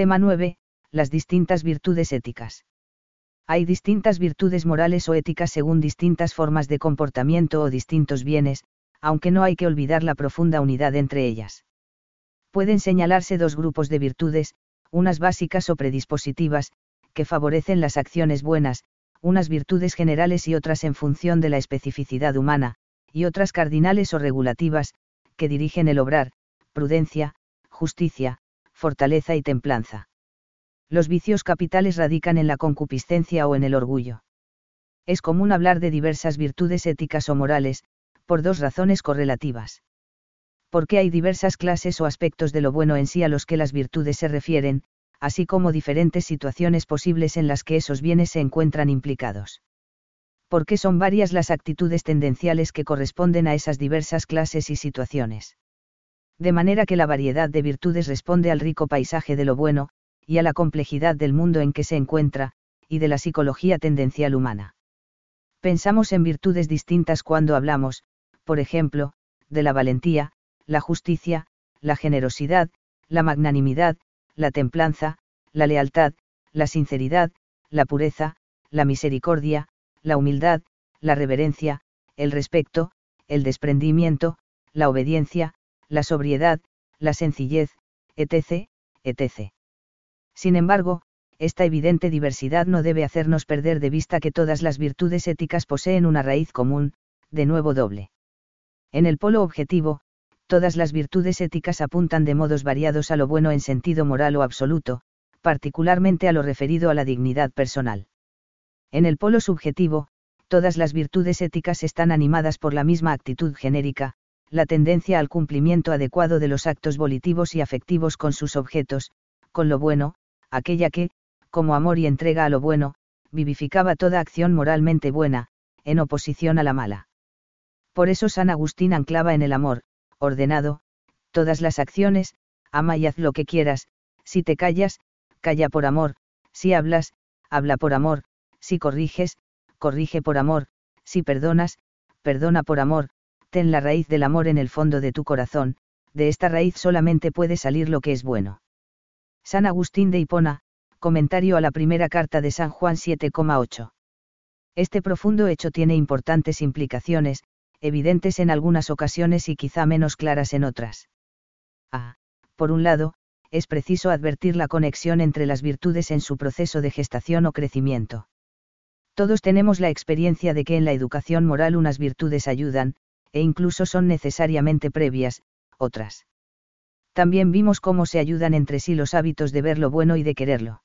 Tema 9. Las distintas virtudes éticas. Hay distintas virtudes morales o éticas según distintas formas de comportamiento o distintos bienes, aunque no hay que olvidar la profunda unidad entre ellas. Pueden señalarse dos grupos de virtudes, unas básicas o predispositivas, que favorecen las acciones buenas, unas virtudes generales y otras en función de la especificidad humana, y otras cardinales o regulativas, que dirigen el obrar, prudencia, justicia, fortaleza y templanza. Los vicios capitales radican en la concupiscencia o en el orgullo. Es común hablar de diversas virtudes éticas o morales, por dos razones correlativas. Porque hay diversas clases o aspectos de lo bueno en sí a los que las virtudes se refieren, así como diferentes situaciones posibles en las que esos bienes se encuentran implicados. Porque son varias las actitudes tendenciales que corresponden a esas diversas clases y situaciones. De manera que la variedad de virtudes responde al rico paisaje de lo bueno, y a la complejidad del mundo en que se encuentra, y de la psicología tendencial humana. Pensamos en virtudes distintas cuando hablamos, por ejemplo, de la valentía, la justicia, la generosidad, la magnanimidad, la templanza, la lealtad, la sinceridad, la pureza, la misericordia, la humildad, la reverencia, el respeto, el desprendimiento, la obediencia, la sobriedad, la sencillez, etc., etc. Sin embargo, esta evidente diversidad no debe hacernos perder de vista que todas las virtudes éticas poseen una raíz común, de nuevo doble. En el polo objetivo, todas las virtudes éticas apuntan de modos variados a lo bueno en sentido moral o absoluto, particularmente a lo referido a la dignidad personal. En el polo subjetivo, todas las virtudes éticas están animadas por la misma actitud genérica, la tendencia al cumplimiento adecuado de los actos volitivos y afectivos con sus objetos, con lo bueno, aquella que, como amor y entrega a lo bueno, vivificaba toda acción moralmente buena, en oposición a la mala. Por eso San Agustín anclaba en el amor, ordenado, todas las acciones, ama y haz lo que quieras, si te callas, calla por amor, si hablas, habla por amor, si corriges, corrige por amor, si perdonas, perdona por amor, ten la raíz del amor en el fondo de tu corazón, de esta raíz solamente puede salir lo que es bueno. San Agustín de Hipona, comentario a la primera carta de San Juan 7,8. Este profundo hecho tiene importantes implicaciones, evidentes en algunas ocasiones y quizá menos claras en otras. A. Por un lado, es preciso advertir la conexión entre las virtudes en su proceso de gestación o crecimiento. Todos tenemos la experiencia de que en la educación moral unas virtudes ayudan, e incluso son necesariamente previas, otras. También vimos cómo se ayudan entre sí los hábitos de ver lo bueno y de quererlo.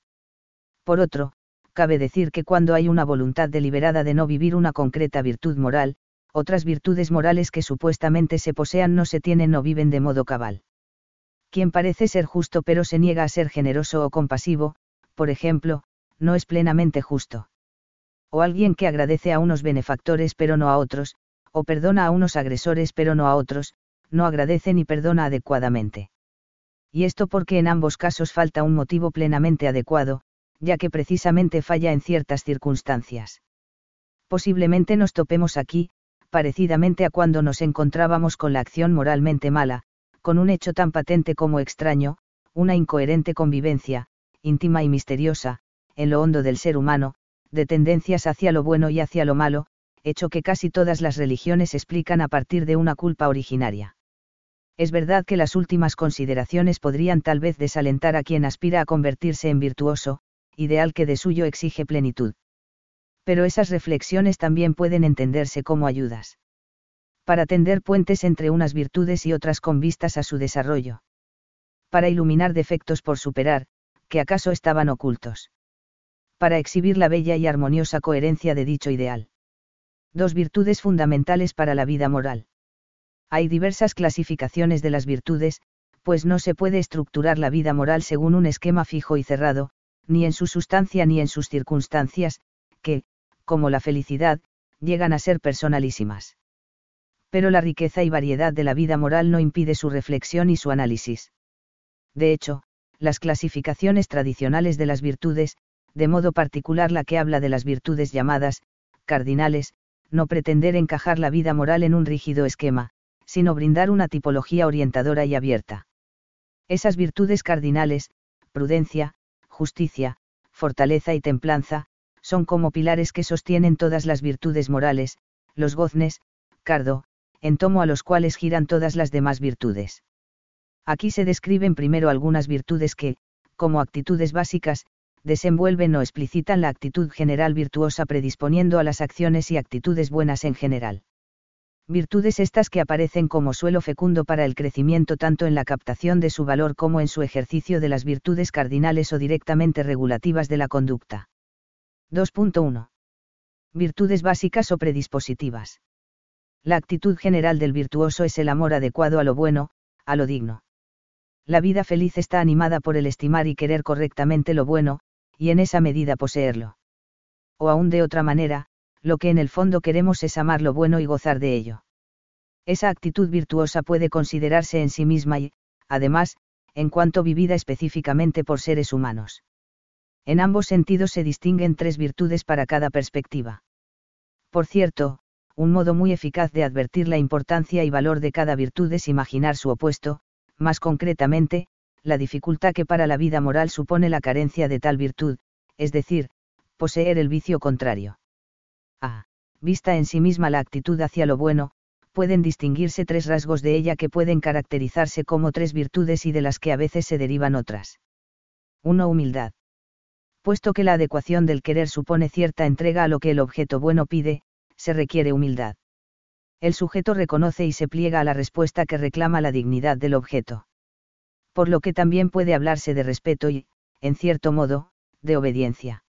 Por otro, cabe decir que cuando hay una voluntad deliberada de no vivir una concreta virtud moral, otras virtudes morales que supuestamente se posean no se tienen o viven de modo cabal. Quien parece ser justo pero se niega a ser generoso o compasivo, por ejemplo, no es plenamente justo. O alguien que agradece a unos benefactores pero no a otros, o perdona a unos agresores pero no a otros, no agradece ni perdona adecuadamente. Y esto porque en ambos casos falta un motivo plenamente adecuado, ya que precisamente falla en ciertas circunstancias. Posiblemente nos topemos aquí, parecidamente a cuando nos encontrábamos con la acción moralmente mala, con un hecho tan patente como extraño, una incoherente convivencia, íntima y misteriosa, en lo hondo del ser humano, de tendencias hacia lo bueno y hacia lo malo, hecho que casi todas las religiones explican a partir de una culpa originaria. Es verdad que las últimas consideraciones podrían tal vez desalentar a quien aspira a convertirse en virtuoso, ideal que de suyo exige plenitud pero esas reflexiones también pueden entenderse como ayudas. Para tender puentes entre unas virtudes y otras con vistas a su desarrollo. Para iluminar defectos por superar, que acaso estaban ocultos. Para exhibir la bella y armoniosa coherencia de dicho ideal. Dos virtudes fundamentales para la vida moral. Hay diversas clasificaciones de las virtudes, pues no se puede estructurar la vida moral según un esquema fijo y cerrado, ni en su sustancia ni en sus circunstancias, que, como la felicidad, llegan a ser personalísimas. Pero la riqueza y variedad de la vida moral no impide su reflexión y su análisis. De hecho, las clasificaciones tradicionales de las virtudes, de modo particular la que habla de las virtudes llamadas, cardinales, no pretender encajar la vida moral en un rígido esquema, sino brindar una tipología orientadora y abierta. Esas virtudes cardinales, prudencia, justicia, fortaleza y templanza, son como pilares que sostienen todas las virtudes morales, los goznes, cardo, en tomo a los cuales giran todas las demás virtudes. Aquí se describen primero algunas virtudes que, como actitudes básicas, desenvuelven o explicitan la actitud general virtuosa predisponiendo a las acciones y actitudes buenas en general. Virtudes estas que aparecen como suelo fecundo para el crecimiento tanto en la captación de su valor como en su ejercicio de las virtudes cardinales o directamente regulativas de la conducta. 2.1. Virtudes básicas o predispositivas. La actitud general del virtuoso es el amor adecuado a lo bueno, a lo digno. La vida feliz está animada por el estimar y querer correctamente lo bueno, y en esa medida poseerlo. O aún de otra manera, lo que en el fondo queremos es amar lo bueno y gozar de ello. Esa actitud virtuosa puede considerarse en sí misma y, además, en cuanto vivida específicamente por seres humanos. En ambos sentidos se distinguen tres virtudes para cada perspectiva. Por cierto, un modo muy eficaz de advertir la importancia y valor de cada virtud es imaginar su opuesto, más concretamente, la dificultad que para la vida moral supone la carencia de tal virtud, es decir, poseer el vicio contrario. A. Vista en sí misma la actitud hacia lo bueno, pueden distinguirse tres rasgos de ella que pueden caracterizarse como tres virtudes y de las que a veces se derivan otras. 1. Humildad. Puesto que la adecuación del querer supone cierta entrega a lo que el objeto bueno pide, se requiere humildad. El sujeto reconoce y se pliega a la respuesta que reclama la dignidad del objeto. Por lo que también puede hablarse de respeto y, en cierto modo, de obediencia.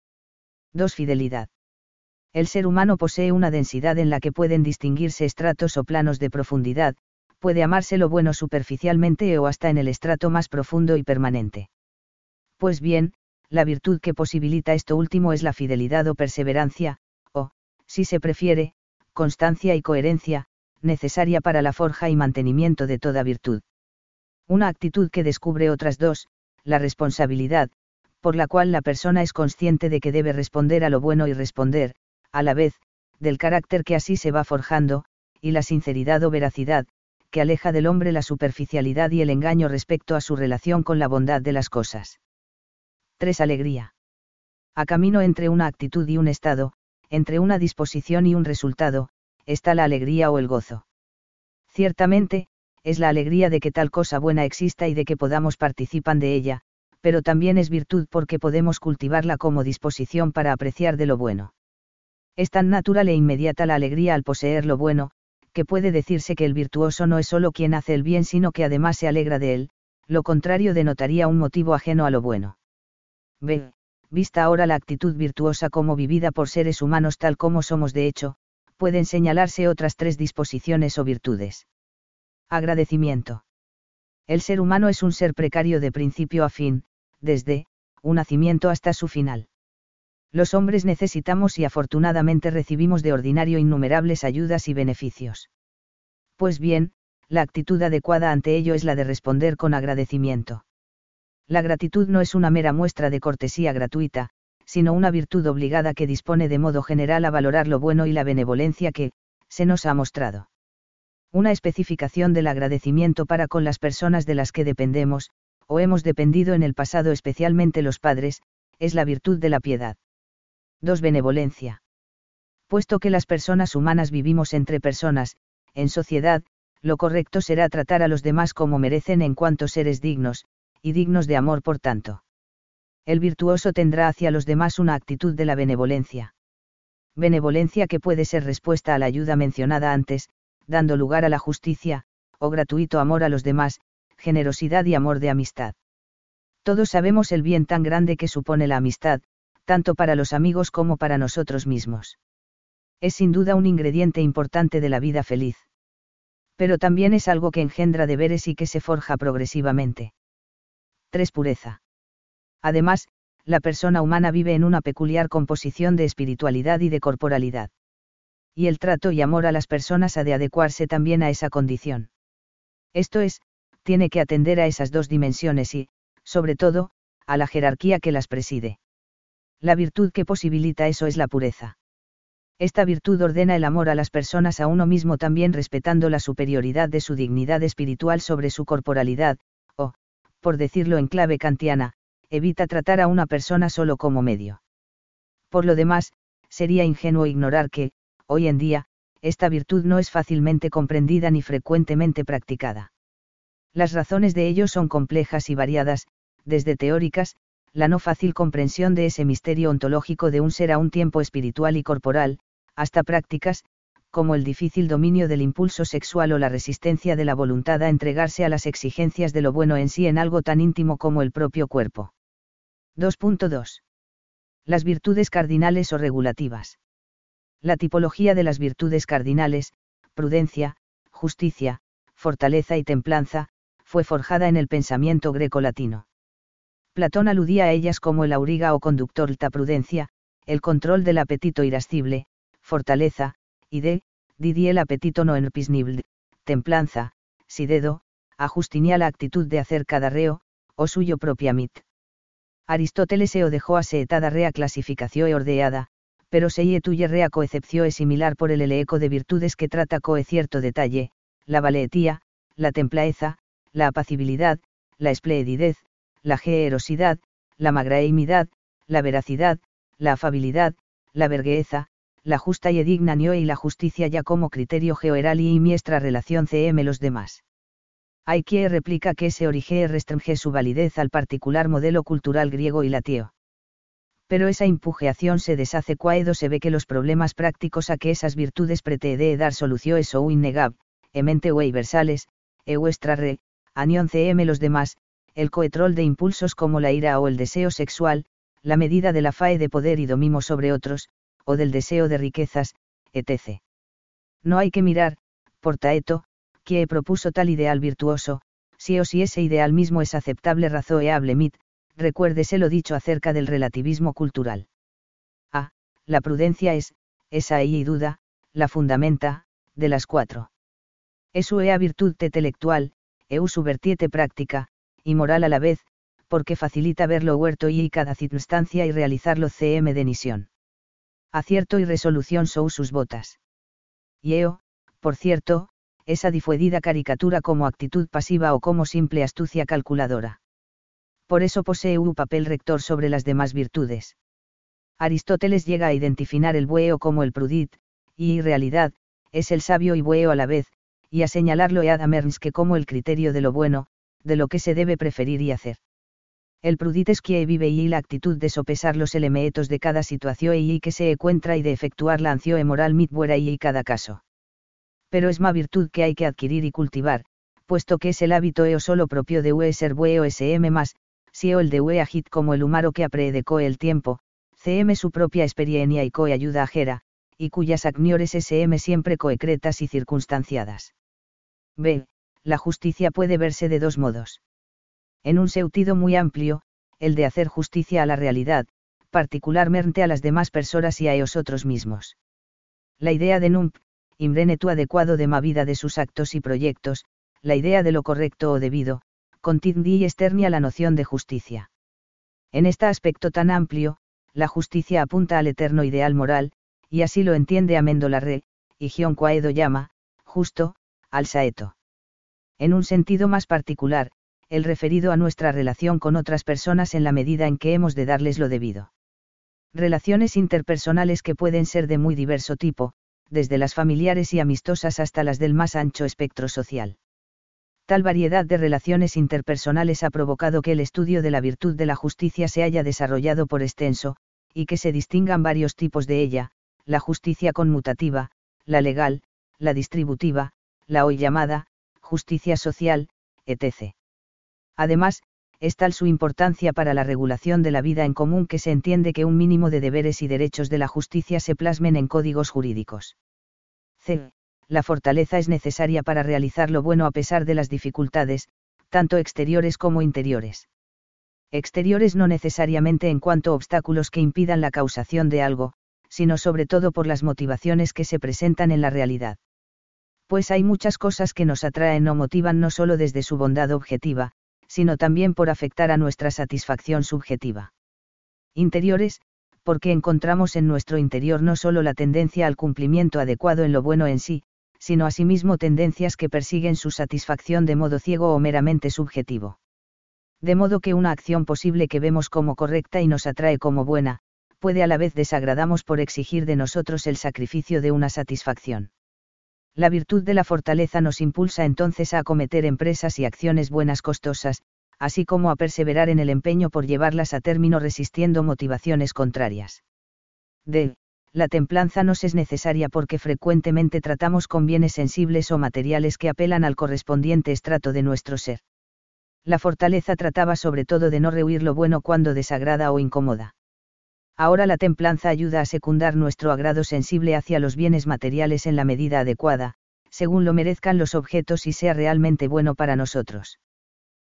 2. Fidelidad. El ser humano posee una densidad en la que pueden distinguirse estratos o planos de profundidad, puede amarse lo bueno superficialmente o hasta en el estrato más profundo y permanente. Pues bien, la virtud que posibilita esto último es la fidelidad o perseverancia, o, si se prefiere, constancia y coherencia, necesaria para la forja y mantenimiento de toda virtud. Una actitud que descubre otras dos, la responsabilidad, por la cual la persona es consciente de que debe responder a lo bueno y responder, a la vez, del carácter que así se va forjando, y la sinceridad o veracidad, que aleja del hombre la superficialidad y el engaño respecto a su relación con la bondad de las cosas. 3. Alegría. A camino entre una actitud y un estado, entre una disposición y un resultado, está la alegría o el gozo. Ciertamente, es la alegría de que tal cosa buena exista y de que podamos participar de ella, pero también es virtud porque podemos cultivarla como disposición para apreciar de lo bueno. Es tan natural e inmediata la alegría al poseer lo bueno, que puede decirse que el virtuoso no es solo quien hace el bien, sino que además se alegra de él, lo contrario denotaría un motivo ajeno a lo bueno. B. Vista ahora la actitud virtuosa como vivida por seres humanos tal como somos de hecho, pueden señalarse otras tres disposiciones o virtudes. Agradecimiento. El ser humano es un ser precario de principio a fin, desde, un nacimiento hasta su final los hombres necesitamos y afortunadamente recibimos de ordinario innumerables ayudas y beneficios. Pues bien, la actitud adecuada ante ello es la de responder con agradecimiento. La gratitud no es una mera muestra de cortesía gratuita, sino una virtud obligada que dispone de modo general a valorar lo bueno y la benevolencia que, se nos ha mostrado. Una especificación del agradecimiento para con las personas de las que dependemos, o hemos dependido en el pasado especialmente los padres, es la virtud de la piedad. 2. Benevolencia. Puesto que las personas humanas vivimos entre personas, en sociedad, lo correcto será tratar a los demás como merecen en cuanto seres dignos, y dignos de amor por tanto. El virtuoso tendrá hacia los demás una actitud de la benevolencia. Benevolencia que puede ser respuesta a la ayuda mencionada antes, dando lugar a la justicia, o gratuito amor a los demás, generosidad y amor de amistad. Todos sabemos el bien tan grande que supone la amistad, tanto para los amigos como para nosotros mismos. Es sin duda un ingrediente importante de la vida feliz. Pero también es algo que engendra deberes y que se forja progresivamente. 3. Pureza. Además, la persona humana vive en una peculiar composición de espiritualidad y de corporalidad. Y el trato y amor a las personas ha de adecuarse también a esa condición. Esto es, tiene que atender a esas dos dimensiones y, sobre todo, a la jerarquía que las preside. La virtud que posibilita eso es la pureza. Esta virtud ordena el amor a las personas a uno mismo también respetando la superioridad de su dignidad espiritual sobre su corporalidad, o, por decirlo en clave kantiana, evita tratar a una persona solo como medio. Por lo demás, sería ingenuo ignorar que, hoy en día, esta virtud no es fácilmente comprendida ni frecuentemente practicada. Las razones de ello son complejas y variadas, desde teóricas, la no fácil comprensión de ese misterio ontológico de un ser a un tiempo espiritual y corporal, hasta prácticas, como el difícil dominio del impulso sexual o la resistencia de la voluntad a entregarse a las exigencias de lo bueno en sí en algo tan íntimo como el propio cuerpo. 2.2. Las virtudes cardinales o regulativas. La tipología de las virtudes cardinales, prudencia, justicia, fortaleza y templanza, fue forjada en el pensamiento greco-latino. Platón aludía a ellas como el auriga o conductor la prudencia, el control del apetito irascible, fortaleza, y de, Didi el apetito no enpisnible, templanza, sidedo, a la actitud de hacer cada reo, o suyo propia mit. Aristóteles o dejó a seetada rea clasificación e ordeada, pero se tuye coecepció es similar por el eleeco de virtudes que trata coe cierto detalle, la valetía, la templaeza, la apacibilidad, la espleedidez, la generosidad, la magraimidad, la veracidad, la afabilidad, la vergueza, la justa y digna y la justicia ya como criterio geoeral y miestra relación cm los demás. Hay quien replica que ese origen restringe su validez al particular modelo cultural griego y latio. Pero esa impujeación se deshace cuando se ve que los problemas prácticos a que esas virtudes pretende dar soluciones o innegab, emente o universales, e vuestra re, anión cm los demás, el coetrol de impulsos como la ira o el deseo sexual, la medida de la fae de poder y dominio sobre otros, o del deseo de riquezas, etc. No hay que mirar, por Taeto, que propuso tal ideal virtuoso, si o si ese ideal mismo es aceptable razoeable mit, recuérdese lo dicho acerca del relativismo cultural. A. La prudencia es, esa y duda, la fundamenta, de las cuatro. Es ea virtud intelectual, eu su práctica, y moral a la vez, porque facilita verlo huerto y cada circunstancia y realizarlo cm de nisión acierto y resolución son sus botas. Y eo, por cierto, esa difuedida caricatura como actitud pasiva o como simple astucia calculadora. Por eso posee un papel rector sobre las demás virtudes. Aristóteles llega a identificar el bueo como el prudit, y en realidad, es el sabio y bueo a la vez, y a señalarlo a Adam que como el criterio de lo bueno, de lo que se debe preferir y hacer. El prudit es quien vive y la actitud de sopesar los elementos de cada situación y que se encuentra y de efectuar la e moral mit buena y cada caso. Pero es más virtud que hay que adquirir y cultivar, puesto que es el hábito eo solo propio de ue ser bue o sm más, el de ue como el humaro que coe el tiempo, cm su propia experiencia y coe ayuda ajera, y cuyas acniores sm siempre coecretas y circunstanciadas. B. La justicia puede verse de dos modos en un sentido muy amplio, el de hacer justicia a la realidad, particularmente a las demás personas y a ellos otros mismos. La idea de nump, tu adecuado de ma vida de sus actos y proyectos, la idea de lo correcto o debido, contindi y externia la noción de justicia. En este aspecto tan amplio, la justicia apunta al eterno ideal moral, y así lo entiende Amendolarre, y Gion Quaedo llama, justo, al saeto. En un sentido más particular, el referido a nuestra relación con otras personas en la medida en que hemos de darles lo debido. Relaciones interpersonales que pueden ser de muy diverso tipo, desde las familiares y amistosas hasta las del más ancho espectro social. Tal variedad de relaciones interpersonales ha provocado que el estudio de la virtud de la justicia se haya desarrollado por extenso, y que se distingan varios tipos de ella, la justicia conmutativa, la legal, la distributiva, la hoy llamada, justicia social, etc. Además, es tal su importancia para la regulación de la vida en común que se entiende que un mínimo de deberes y derechos de la justicia se plasmen en códigos jurídicos. C. La fortaleza es necesaria para realizar lo bueno a pesar de las dificultades, tanto exteriores como interiores. Exteriores no necesariamente en cuanto a obstáculos que impidan la causación de algo, sino sobre todo por las motivaciones que se presentan en la realidad. Pues hay muchas cosas que nos atraen o motivan no solo desde su bondad objetiva, sino también por afectar a nuestra satisfacción subjetiva. Interiores, porque encontramos en nuestro interior no solo la tendencia al cumplimiento adecuado en lo bueno en sí, sino asimismo tendencias que persiguen su satisfacción de modo ciego o meramente subjetivo. De modo que una acción posible que vemos como correcta y nos atrae como buena, puede a la vez desagradamos por exigir de nosotros el sacrificio de una satisfacción. La virtud de la fortaleza nos impulsa entonces a acometer empresas y acciones buenas costosas, así como a perseverar en el empeño por llevarlas a término resistiendo motivaciones contrarias. D. La templanza nos es necesaria porque frecuentemente tratamos con bienes sensibles o materiales que apelan al correspondiente estrato de nuestro ser. La fortaleza trataba sobre todo de no rehuir lo bueno cuando desagrada o incomoda. Ahora la templanza ayuda a secundar nuestro agrado sensible hacia los bienes materiales en la medida adecuada, según lo merezcan los objetos y sea realmente bueno para nosotros.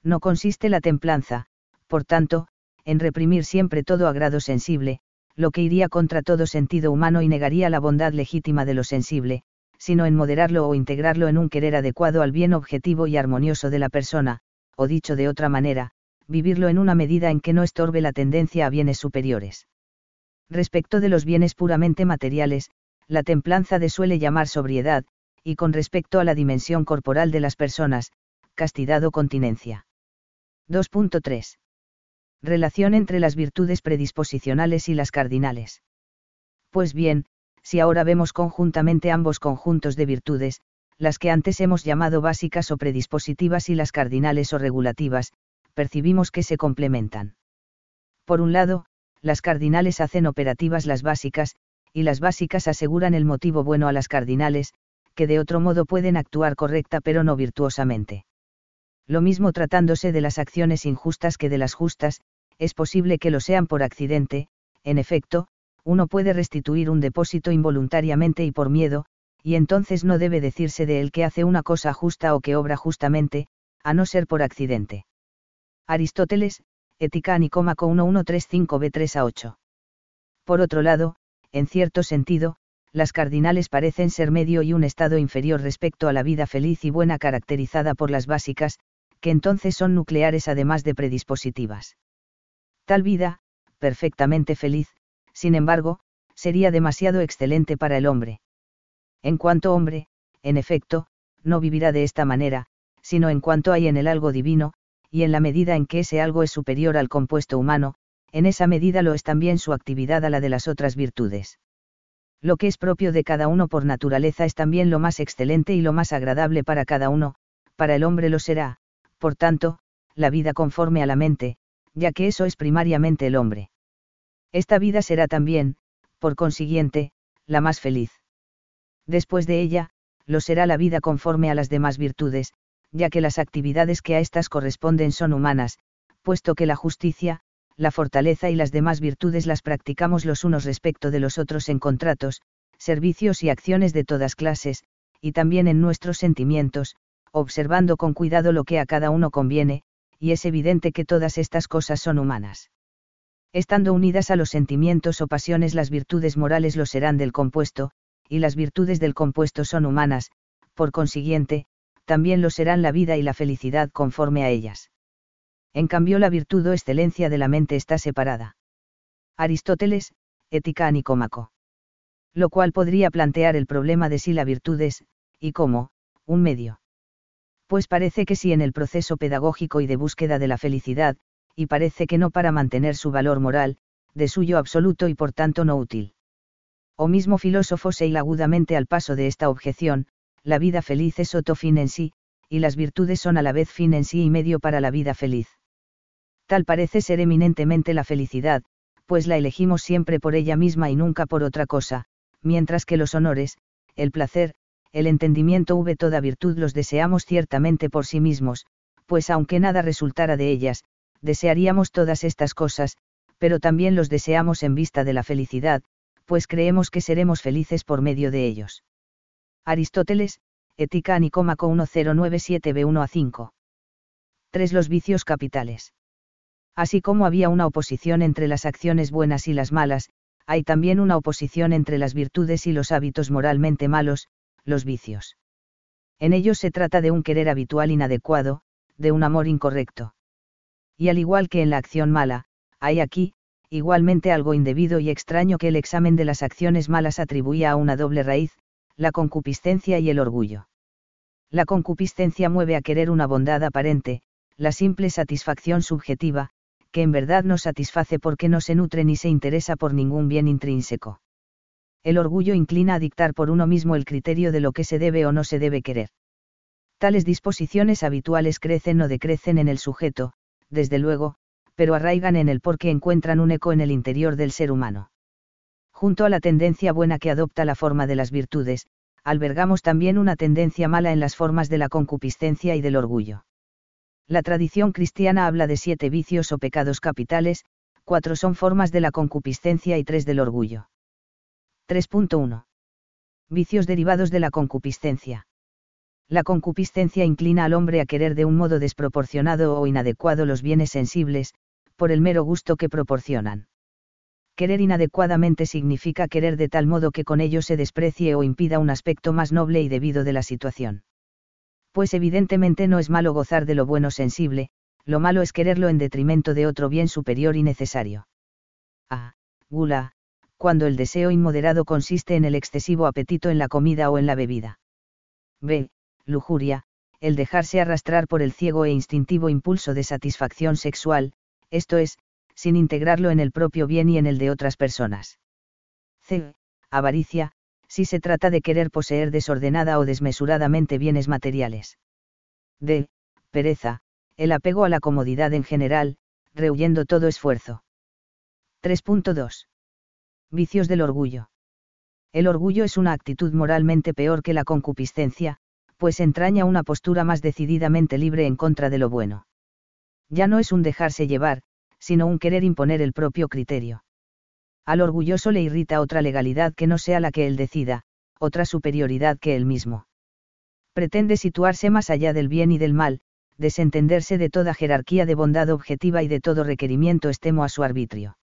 No consiste la templanza, por tanto, en reprimir siempre todo agrado sensible, lo que iría contra todo sentido humano y negaría la bondad legítima de lo sensible, sino en moderarlo o integrarlo en un querer adecuado al bien objetivo y armonioso de la persona, o dicho de otra manera, vivirlo en una medida en que no estorbe la tendencia a bienes superiores. Respecto de los bienes puramente materiales, la templanza de suele llamar sobriedad, y con respecto a la dimensión corporal de las personas, castidad o continencia. 2.3. Relación entre las virtudes predisposicionales y las cardinales. Pues bien, si ahora vemos conjuntamente ambos conjuntos de virtudes, las que antes hemos llamado básicas o predispositivas y las cardinales o regulativas, percibimos que se complementan. Por un lado, las cardinales hacen operativas las básicas, y las básicas aseguran el motivo bueno a las cardinales, que de otro modo pueden actuar correcta pero no virtuosamente. Lo mismo tratándose de las acciones injustas que de las justas, es posible que lo sean por accidente, en efecto, uno puede restituir un depósito involuntariamente y por miedo, y entonces no debe decirse de él que hace una cosa justa o que obra justamente, a no ser por accidente. Aristóteles, Ética Nicómaco 1135b3 a 8. Por otro lado, en cierto sentido, las cardinales parecen ser medio y un estado inferior respecto a la vida feliz y buena caracterizada por las básicas, que entonces son nucleares además de predispositivas. Tal vida, perfectamente feliz, sin embargo, sería demasiado excelente para el hombre. En cuanto hombre, en efecto, no vivirá de esta manera, sino en cuanto hay en él algo divino, y en la medida en que ese algo es superior al compuesto humano, en esa medida lo es también su actividad a la de las otras virtudes. Lo que es propio de cada uno por naturaleza es también lo más excelente y lo más agradable para cada uno, para el hombre lo será, por tanto, la vida conforme a la mente, ya que eso es primariamente el hombre. Esta vida será también, por consiguiente, la más feliz. Después de ella, lo será la vida conforme a las demás virtudes, ya que las actividades que a éstas corresponden son humanas, puesto que la justicia, la fortaleza y las demás virtudes las practicamos los unos respecto de los otros en contratos, servicios y acciones de todas clases, y también en nuestros sentimientos, observando con cuidado lo que a cada uno conviene, y es evidente que todas estas cosas son humanas. Estando unidas a los sentimientos o pasiones las virtudes morales lo serán del compuesto, y las virtudes del compuesto son humanas, por consiguiente, también lo serán la vida y la felicidad conforme a ellas. En cambio la virtud o excelencia de la mente está separada. Aristóteles, Ética a Nicómaco. Lo cual podría plantear el problema de si la virtud es, y cómo, un medio. Pues parece que sí en el proceso pedagógico y de búsqueda de la felicidad, y parece que no para mantener su valor moral, de suyo absoluto y por tanto no útil. O mismo filósofo se hila agudamente al paso de esta objeción, la vida feliz es otro fin en sí, y las virtudes son a la vez fin en sí y medio para la vida feliz. Tal parece ser eminentemente la felicidad, pues la elegimos siempre por ella misma y nunca por otra cosa, mientras que los honores, el placer, el entendimiento v toda virtud los deseamos ciertamente por sí mismos, pues aunque nada resultara de ellas, desearíamos todas estas cosas, pero también los deseamos en vista de la felicidad, pues creemos que seremos felices por medio de ellos. Aristóteles, Ética Nicómaco 1097b1 a 5. 3. Los vicios capitales. Así como había una oposición entre las acciones buenas y las malas, hay también una oposición entre las virtudes y los hábitos moralmente malos, los vicios. En ellos se trata de un querer habitual inadecuado, de un amor incorrecto. Y al igual que en la acción mala, hay aquí, igualmente algo indebido y extraño que el examen de las acciones malas atribuía a una doble raíz, la concupiscencia y el orgullo. La concupiscencia mueve a querer una bondad aparente, la simple satisfacción subjetiva, que en verdad no satisface porque no se nutre ni se interesa por ningún bien intrínseco. El orgullo inclina a dictar por uno mismo el criterio de lo que se debe o no se debe querer. Tales disposiciones habituales crecen o decrecen en el sujeto, desde luego, pero arraigan en el porque encuentran un eco en el interior del ser humano. Junto a la tendencia buena que adopta la forma de las virtudes, albergamos también una tendencia mala en las formas de la concupiscencia y del orgullo. La tradición cristiana habla de siete vicios o pecados capitales, cuatro son formas de la concupiscencia y tres del orgullo. 3.1. Vicios derivados de la concupiscencia. La concupiscencia inclina al hombre a querer de un modo desproporcionado o inadecuado los bienes sensibles, por el mero gusto que proporcionan. Querer inadecuadamente significa querer de tal modo que con ello se desprecie o impida un aspecto más noble y debido de la situación pues evidentemente no es malo gozar de lo bueno sensible, lo malo es quererlo en detrimento de otro bien superior y necesario. A. Gula, cuando el deseo inmoderado consiste en el excesivo apetito en la comida o en la bebida. B. Lujuria, el dejarse arrastrar por el ciego e instintivo impulso de satisfacción sexual, esto es, sin integrarlo en el propio bien y en el de otras personas. C. Avaricia, si se trata de querer poseer desordenada o desmesuradamente bienes materiales. D. Pereza, el apego a la comodidad en general, rehuyendo todo esfuerzo. 3.2. Vicios del orgullo. El orgullo es una actitud moralmente peor que la concupiscencia, pues entraña una postura más decididamente libre en contra de lo bueno. Ya no es un dejarse llevar, sino un querer imponer el propio criterio. Al orgulloso le irrita otra legalidad que no sea la que él decida, otra superioridad que él mismo. Pretende situarse más allá del bien y del mal, desentenderse de toda jerarquía de bondad objetiva y de todo requerimiento estemo a su arbitrio.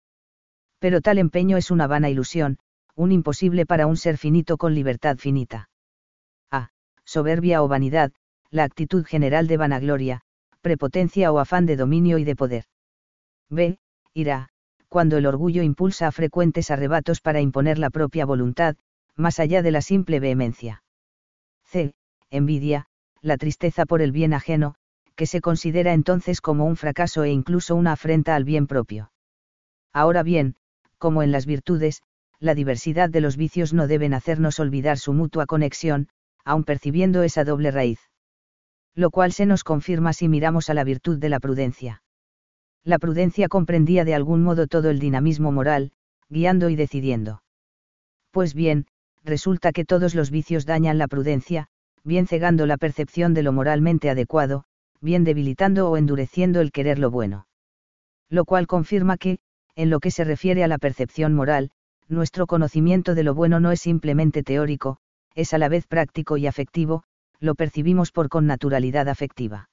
Pero tal empeño es una vana ilusión, un imposible para un ser finito con libertad finita. A. Soberbia o vanidad, la actitud general de vanagloria, prepotencia o afán de dominio y de poder. B. Ira, cuando el orgullo impulsa a frecuentes arrebatos para imponer la propia voluntad, más allá de la simple vehemencia. C. Envidia, la tristeza por el bien ajeno, que se considera entonces como un fracaso e incluso una afrenta al bien propio. Ahora bien, como en las virtudes, la diversidad de los vicios no deben hacernos olvidar su mutua conexión, aun percibiendo esa doble raíz. Lo cual se nos confirma si miramos a la virtud de la prudencia la prudencia comprendía de algún modo todo el dinamismo moral, guiando y decidiendo. Pues bien, resulta que todos los vicios dañan la prudencia, bien cegando la percepción de lo moralmente adecuado, bien debilitando o endureciendo el querer lo bueno. Lo cual confirma que, en lo que se refiere a la percepción moral, nuestro conocimiento de lo bueno no es simplemente teórico, es a la vez práctico y afectivo, lo percibimos por connaturalidad afectiva.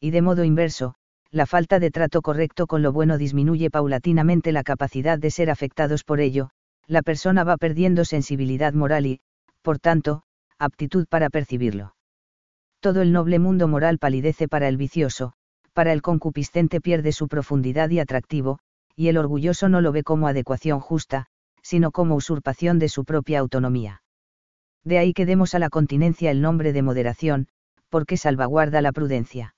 Y de modo inverso, la falta de trato correcto con lo bueno disminuye paulatinamente la capacidad de ser afectados por ello, la persona va perdiendo sensibilidad moral y, por tanto, aptitud para percibirlo. Todo el noble mundo moral palidece para el vicioso, para el concupiscente pierde su profundidad y atractivo, y el orgulloso no lo ve como adecuación justa, sino como usurpación de su propia autonomía. De ahí que demos a la continencia el nombre de moderación, porque salvaguarda la prudencia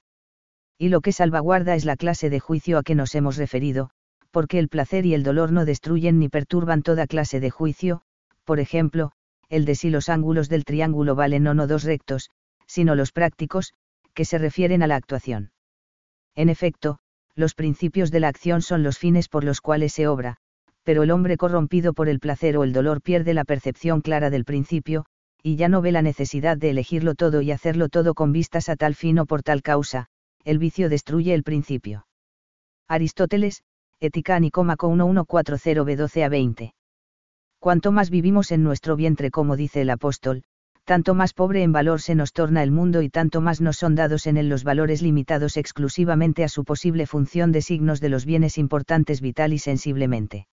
y lo que salvaguarda es la clase de juicio a que nos hemos referido, porque el placer y el dolor no destruyen ni perturban toda clase de juicio, por ejemplo, el de si los ángulos del triángulo valen o no dos rectos, sino los prácticos, que se refieren a la actuación. En efecto, los principios de la acción son los fines por los cuales se obra, pero el hombre corrompido por el placer o el dolor pierde la percepción clara del principio, y ya no ve la necesidad de elegirlo todo y hacerlo todo con vistas a tal fin o por tal causa, el vicio destruye el principio. Aristóteles, Ética Nicómaco 1140b12 a 20. Cuanto más vivimos en nuestro vientre, como dice el apóstol, tanto más pobre en valor se nos torna el mundo y tanto más nos son dados en él los valores limitados exclusivamente a su posible función de signos de los bienes importantes vital y sensiblemente.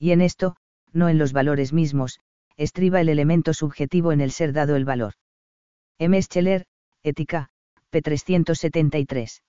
Y en esto, no en los valores mismos, estriba el elemento subjetivo en el ser dado el valor. M. Scheller, Ética, p. 373.